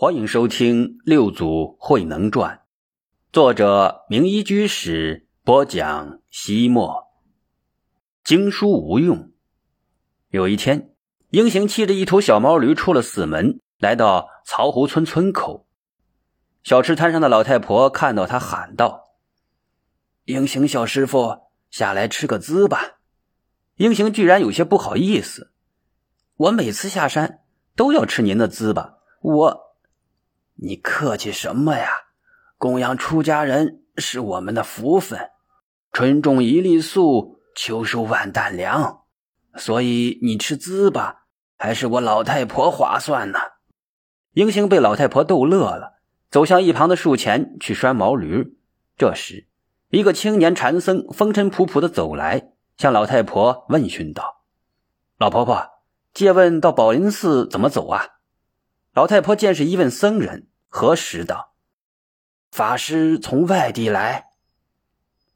欢迎收听《六祖慧能传》，作者名医居士播讲。西莫经书无用。有一天，英行骑着一头小毛驴出了寺门，来到曹湖村村口。小吃摊上的老太婆看到他，喊道：“英行小师傅，下来吃个滋吧。”英行居然有些不好意思：“我每次下山都要吃您的滋吧，我……你客气什么呀？供养出家人是我们的福分，春种一粒粟，秋收万担粮，所以你吃滋吧，还是我老太婆划算呢。”英行被老太婆逗乐了，走向一旁的树前去拴毛驴。这时，一个青年禅僧风尘仆仆的走来。向老太婆问询道：“老婆婆，借问到宝林寺怎么走啊？”老太婆见是一问僧人，何时道：“法师从外地来。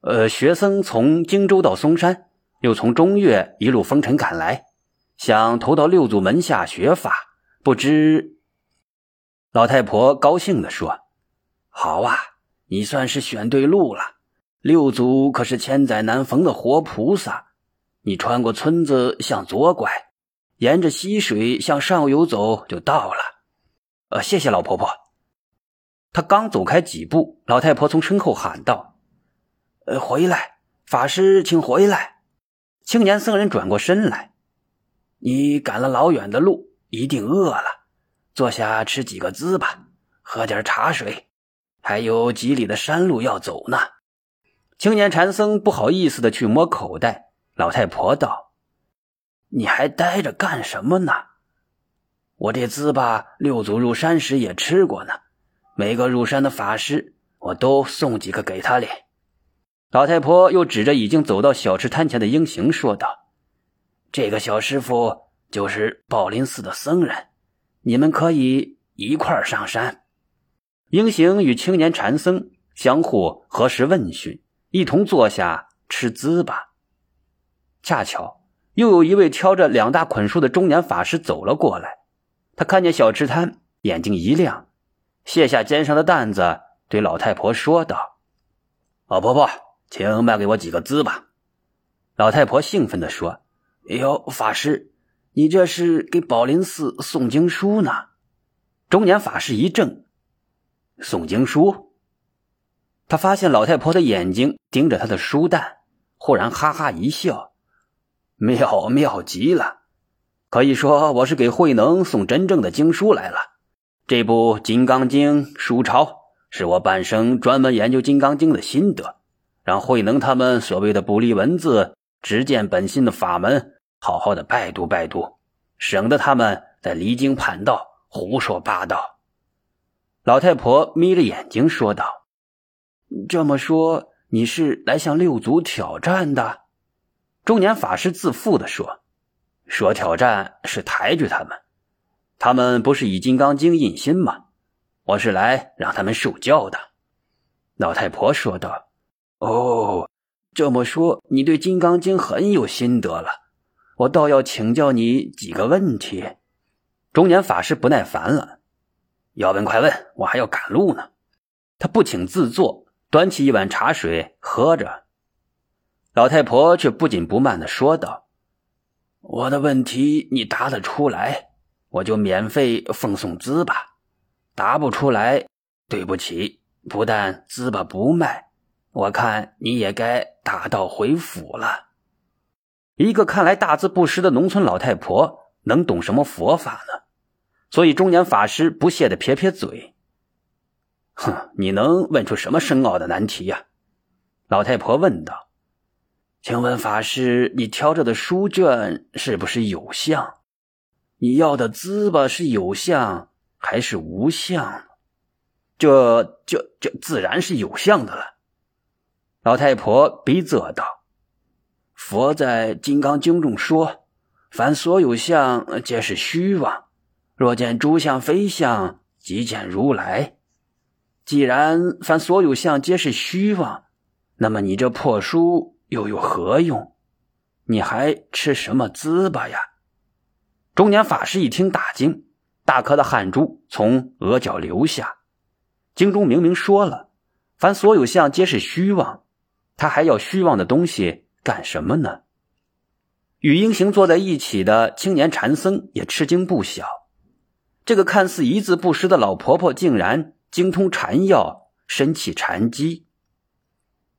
呃，学僧从荆州到嵩山，又从中岳一路风尘赶来，想投到六祖门下学法，不知……”老太婆高兴地说：“好啊，你算是选对路了。”六祖可是千载难逢的活菩萨，你穿过村子向左拐，沿着溪水向上游走就到了。呃，谢谢老婆婆。他刚走开几步，老太婆从身后喊道：“呃，回来，法师，请回来。”青年僧人转过身来：“你赶了老远的路，一定饿了，坐下吃几个滋吧，喝点茶水，还有几里的山路要走呢。”青年禅僧不好意思的去摸口袋，老太婆道：“你还待着干什么呢？我这糍粑六祖入山时也吃过呢，每个入山的法师，我都送几个给他哩。”老太婆又指着已经走到小吃摊前的英行说道：“这个小师傅就是宝林寺的僧人，你们可以一块上山。”英行与青年禅僧相互核实问讯。一同坐下吃滋粑。恰巧又有一位挑着两大捆书的中年法师走了过来。他看见小吃摊，眼睛一亮，卸下肩上的担子，对老太婆说道：“老婆婆，请卖给我几个字吧。”老太婆兴奋地说：“哎呦，法师，你这是给宝林寺诵经书呢？”中年法师一怔：“诵经书？”他发现老太婆的眼睛盯着他的书袋，忽然哈哈一笑：“妙妙极了！可以说我是给慧能送真正的经书来了。这部《金刚经》书抄是我半生专门研究《金刚经》的心得，让慧能他们所谓的不立文字、直见本心的法门，好好的拜读拜读，省得他们在离经叛道、胡说八道。”老太婆眯着眼睛说道。这么说，你是来向六祖挑战的？中年法师自负的说：“说挑战是抬举他们，他们不是以《金刚经》印心吗？我是来让他们受教的。”老太婆说道：“哦，这么说，你对《金刚经》很有心得了。我倒要请教你几个问题。”中年法师不耐烦了：“要问快问，我还要赶路呢。”他不请自坐。端起一碗茶水喝着，老太婆却不紧不慢的说道：“我的问题你答得出来，我就免费奉送资吧；答不出来，对不起，不但资吧不卖，我看你也该打道回府了。”一个看来大字不识的农村老太婆，能懂什么佛法呢？所以中年法师不屑的撇撇嘴。哼，你能问出什么深奥的难题呀？老太婆问道。请问法师，你挑着的书卷是不是有相？你要的糍粑是有相还是无相？这、这、这自然是有相的了。老太婆逼责道：“佛在《金刚经》中说，凡所有相，皆是虚妄。若见诸相非相，即见如来。”既然凡所有相皆是虚妄，那么你这破书又有何用？你还吃什么糍粑呀？中年法师一听大惊，大颗的汗珠从额角流下。经中明明说了，凡所有相皆是虚妄，他还要虚妄的东西干什么呢？与英行坐在一起的青年禅僧也吃惊不小。这个看似一字不识的老婆婆，竟然精通禅药，身气禅机。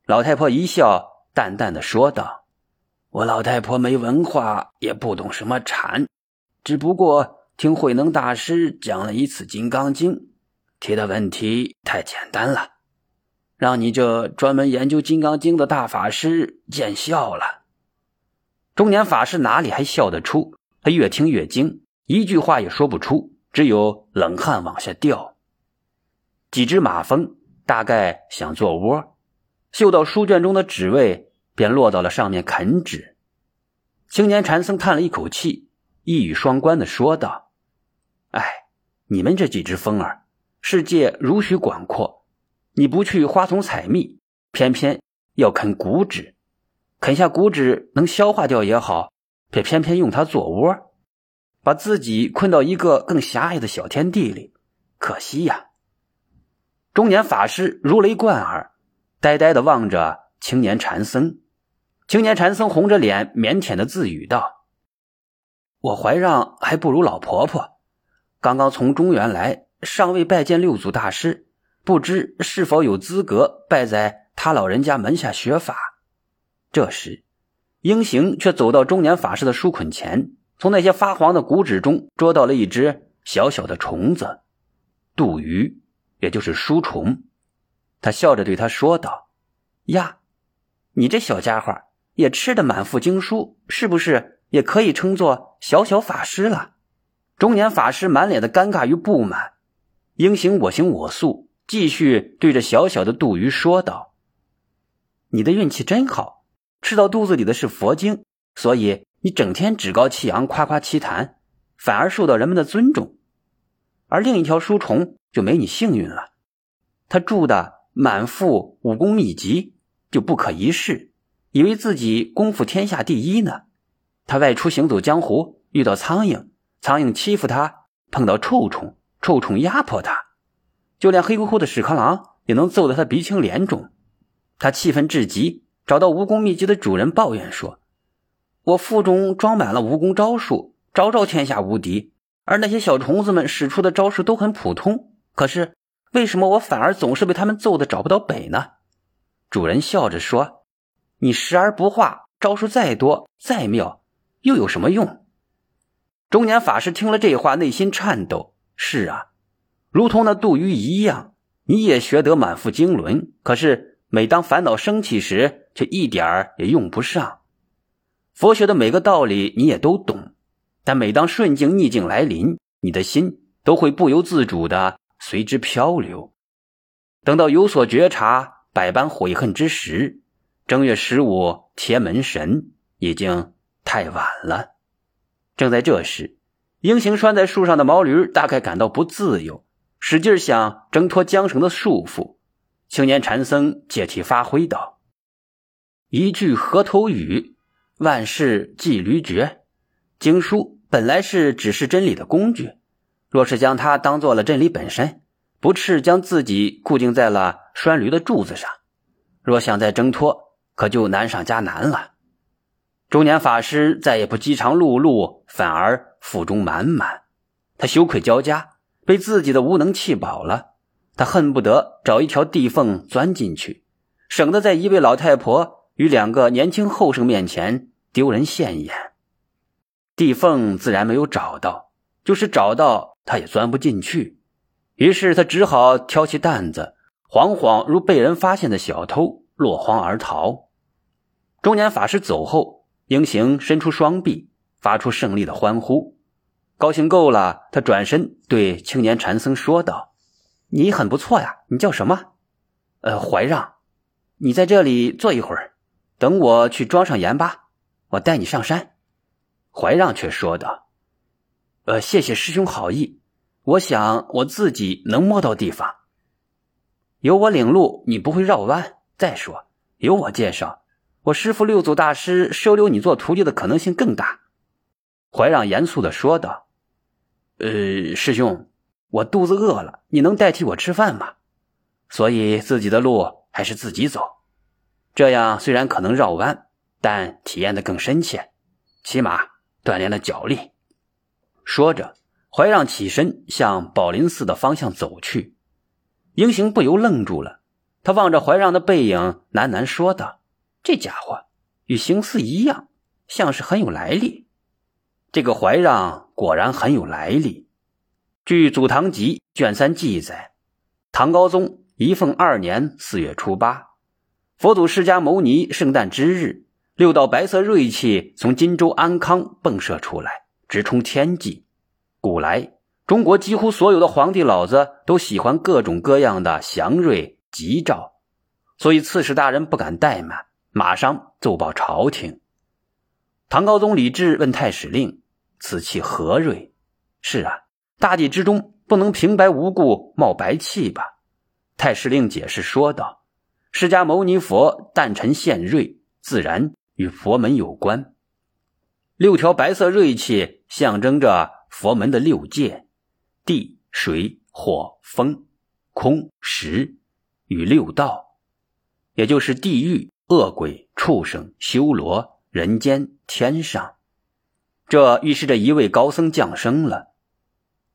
老太婆一笑，淡淡的说道：“我老太婆没文化，也不懂什么禅，只不过听慧能大师讲了一次《金刚经》。”提的问题太简单了，让你这专门研究《金刚经》的大法师见笑了。中年法师哪里还笑得出？他越听越惊，一句话也说不出，只有冷汗往下掉。几只马蜂大概想做窝，嗅到书卷中的纸味，便落到了上面啃纸。青年禅僧叹了一口气，一语双关的说道：“哎，你们这几只蜂儿。”世界如许广阔，你不去花丛采蜜，偏偏要啃谷纸，啃下谷纸能消化掉也好，却偏偏用它做窝，把自己困到一个更狭隘的小天地里，可惜呀！中年法师如雷贯耳，呆呆的望着青年禅僧。青年禅僧红着脸，腼腆的自语道：“我怀让还不如老婆婆，刚刚从中原来。”尚未拜见六祖大师，不知是否有资格拜在他老人家门下学法。这时，英行却走到中年法师的书捆前，从那些发黄的骨纸中捉到了一只小小的虫子——杜鱼，也就是书虫。他笑着对他说道：“呀，你这小家伙也吃得满腹经书，是不是也可以称作小小法师了？”中年法师满脸的尴尬与不满。应行我行我素，继续对着小小的杜鱼说道：“你的运气真好，吃到肚子里的是佛经，所以你整天趾高气扬、夸夸其谈，反而受到人们的尊重。而另一条书虫就没你幸运了，他住的满腹武功秘籍就不可一世，以为自己功夫天下第一呢。他外出行走江湖，遇到苍蝇，苍蝇欺负他；碰到臭虫。”臭虫压迫他，就连黑乎乎的屎壳郎也能揍得他鼻青脸肿。他气愤至极，找到蜈蚣秘籍的主人抱怨说：“我腹中装满了蜈蚣招数，招招天下无敌。而那些小虫子们使出的招数都很普通，可是为什么我反而总是被他们揍得找不到北呢？”主人笑着说：“你时而不化，招数再多再妙，又有什么用？”中年法师听了这话，内心颤抖。是啊，如同那杜鱼一样，你也学得满腹经纶，可是每当烦恼升起时，却一点儿也用不上。佛学的每个道理你也都懂，但每当顺境逆境来临，你的心都会不由自主的随之漂流。等到有所觉察、百般悔恨之时，正月十五贴门神已经太晚了。正在这时。英雄拴在树上的毛驴大概感到不自由，使劲想挣脱缰绳的束缚。青年禅僧借题发挥道：“一句河头语，万事即驴绝。经书本来是指示真理的工具，若是将它当做了真理本身，不啻将自己固定在了拴驴的柱子上，若想再挣脱，可就难上加难了。”中年法师再也不饥肠辘辘，反而腹中满满。他羞愧交加，被自己的无能气饱了。他恨不得找一条地缝钻进去，省得在一位老太婆与两个年轻后生面前丢人现眼。地缝自然没有找到，就是找到他也钻不进去。于是他只好挑起担子，惶惶如被人发现的小偷，落荒而逃。中年法师走后。英行伸出双臂，发出胜利的欢呼，高兴够了。他转身对青年禅僧说道：“你很不错呀，你叫什么？呃，怀让。你在这里坐一会儿，等我去装上盐巴，我带你上山。”怀让却说道：“呃，谢谢师兄好意，我想我自己能摸到地方。有我领路，你不会绕弯。再说，有我介绍。”我师父六祖大师收留你做徒弟的可能性更大，怀让严肃的说道：“呃，师兄，我肚子饿了，你能代替我吃饭吗？所以自己的路还是自己走，这样虽然可能绕弯，但体验的更深切，起码锻炼了脚力。说着，怀让起身向宝林寺的方向走去。英行不由愣住了，他望着怀让的背影，喃喃说道：“这家伙与邢思一样，像是很有来历。”这个怀让果然很有来历。据《祖堂集》卷三记载，唐高宗。仪凤二年四月初八，佛祖释迦牟尼圣诞之日，六道白色锐气从荆州安康迸射出来，直冲天际。古来中国几乎所有的皇帝老子都喜欢各种各样的祥瑞吉兆，所以刺史大人不敢怠慢，马上奏报朝廷。唐高宗李治问太史令：“此气何瑞？”“是啊，大地之中不能平白无故冒白气吧？”太史令解释说道：“释迦牟尼佛诞辰现瑞，自然与佛门有关。六条白色锐气象征着佛门的六界：地、水、火、风、空、识与六道，也就是地狱、恶鬼、畜生、修罗、人间、天上。这预示着一位高僧降生了，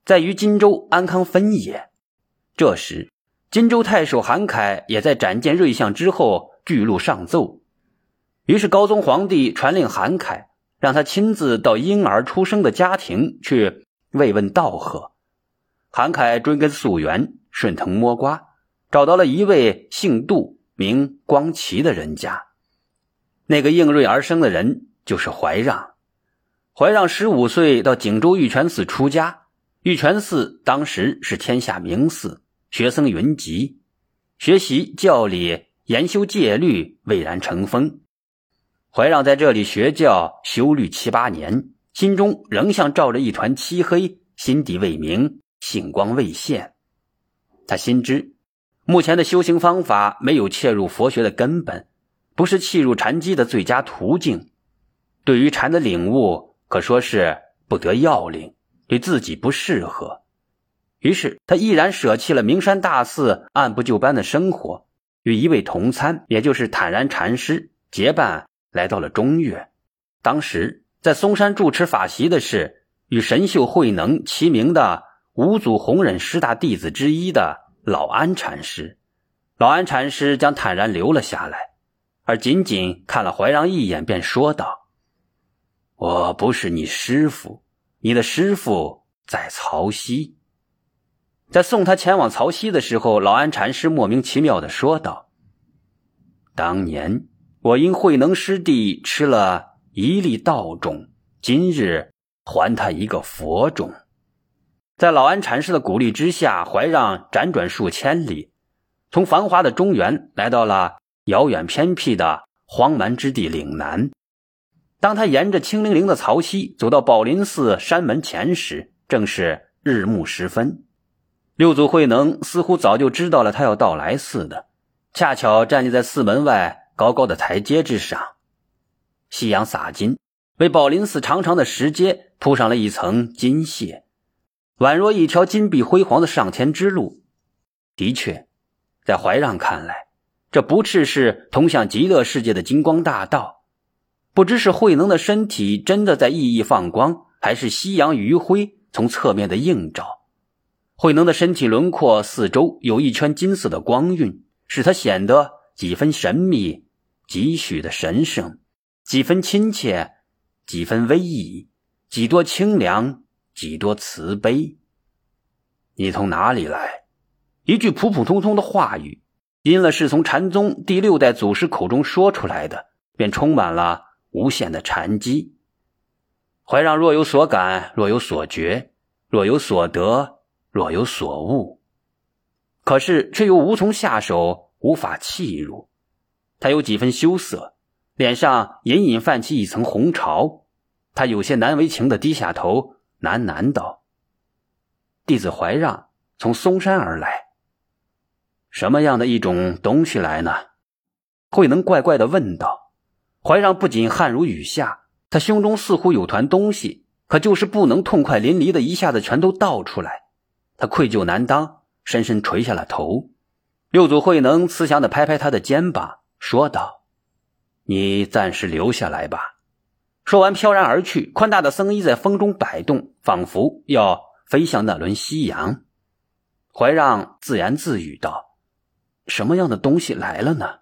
在于荆州安康分野。这时。”荆州太守韩凯也在斩见瑞相之后，巨鹿上奏。于是高宗皇帝传令韩凯，让他亲自到婴儿出生的家庭去慰问道贺。韩凯追根溯源，顺藤摸瓜，找到了一位姓杜、名光齐的人家。那个应瑞而生的人就是怀让。怀让十五岁到景州玉泉寺出家，玉泉寺当时是天下名寺。学僧云集，学习教理，研修戒律，蔚然成风。怀让在这里学教修律七八年，心中仍像罩着一团漆黑，心底未明，性光未现。他心知，目前的修行方法没有切入佛学的根本，不是契入禅机的最佳途径。对于禅的领悟，可说是不得要领，对自己不适合。于是他毅然舍弃了名山大寺按部就班的生活，与一位同参，也就是坦然禅师结伴来到了中岳。当时在嵩山住持法席的是与神秀慧能齐名的五祖弘忍十大弟子之一的老安禅师。老安禅师将坦然留了下来，而仅仅看了怀让一眼，便说道：“我不是你师傅，你的师傅在曹溪。”在送他前往曹溪的时候，老安禅师莫名其妙的说道：“当年我因慧能师弟吃了一粒道种，今日还他一个佛种。”在老安禅师的鼓励之下，怀让辗转数千里，从繁华的中原来到了遥远偏僻的荒蛮之地岭南。当他沿着清凌凌的曹溪走到宝林寺山门前时，正是日暮时分。六祖慧能似乎早就知道了他要到来似的，恰巧站立在寺门外高高的台阶之上。夕阳洒金，为宝林寺长长的石阶铺上了一层金屑，宛若一条金碧辉煌的上天之路。的确，在怀让看来，这不啻是通向极乐世界的金光大道。不知是慧能的身体真的在熠熠放光，还是夕阳余晖从侧面的映照。慧能的身体轮廓四周有一圈金色的光晕，使他显得几分神秘，几许的神圣，几分亲切，几分威仪，几多清凉，几多慈悲。你从哪里来？一句普普通通的话语，因了是从禅宗第六代祖师口中说出来的，便充满了无限的禅机。怀让若有所感，若有所觉，若有所得。若有所悟，可是却又无从下手，无法契入。他有几分羞涩，脸上隐隐泛起一层红潮。他有些难为情的低下头，喃喃道：“弟子怀让从嵩山而来。什么样的一种东西来呢？”慧能怪怪的问道。怀让不仅汗如雨下，他胸中似乎有团东西，可就是不能痛快淋漓的一下子全都倒出来。他愧疚难当，深深垂下了头。六祖慧能慈祥的拍拍他的肩膀，说道：“你暂时留下来吧。”说完，飘然而去。宽大的僧衣在风中摆动，仿佛要飞向那轮夕阳。怀让自言自语道：“什么样的东西来了呢？”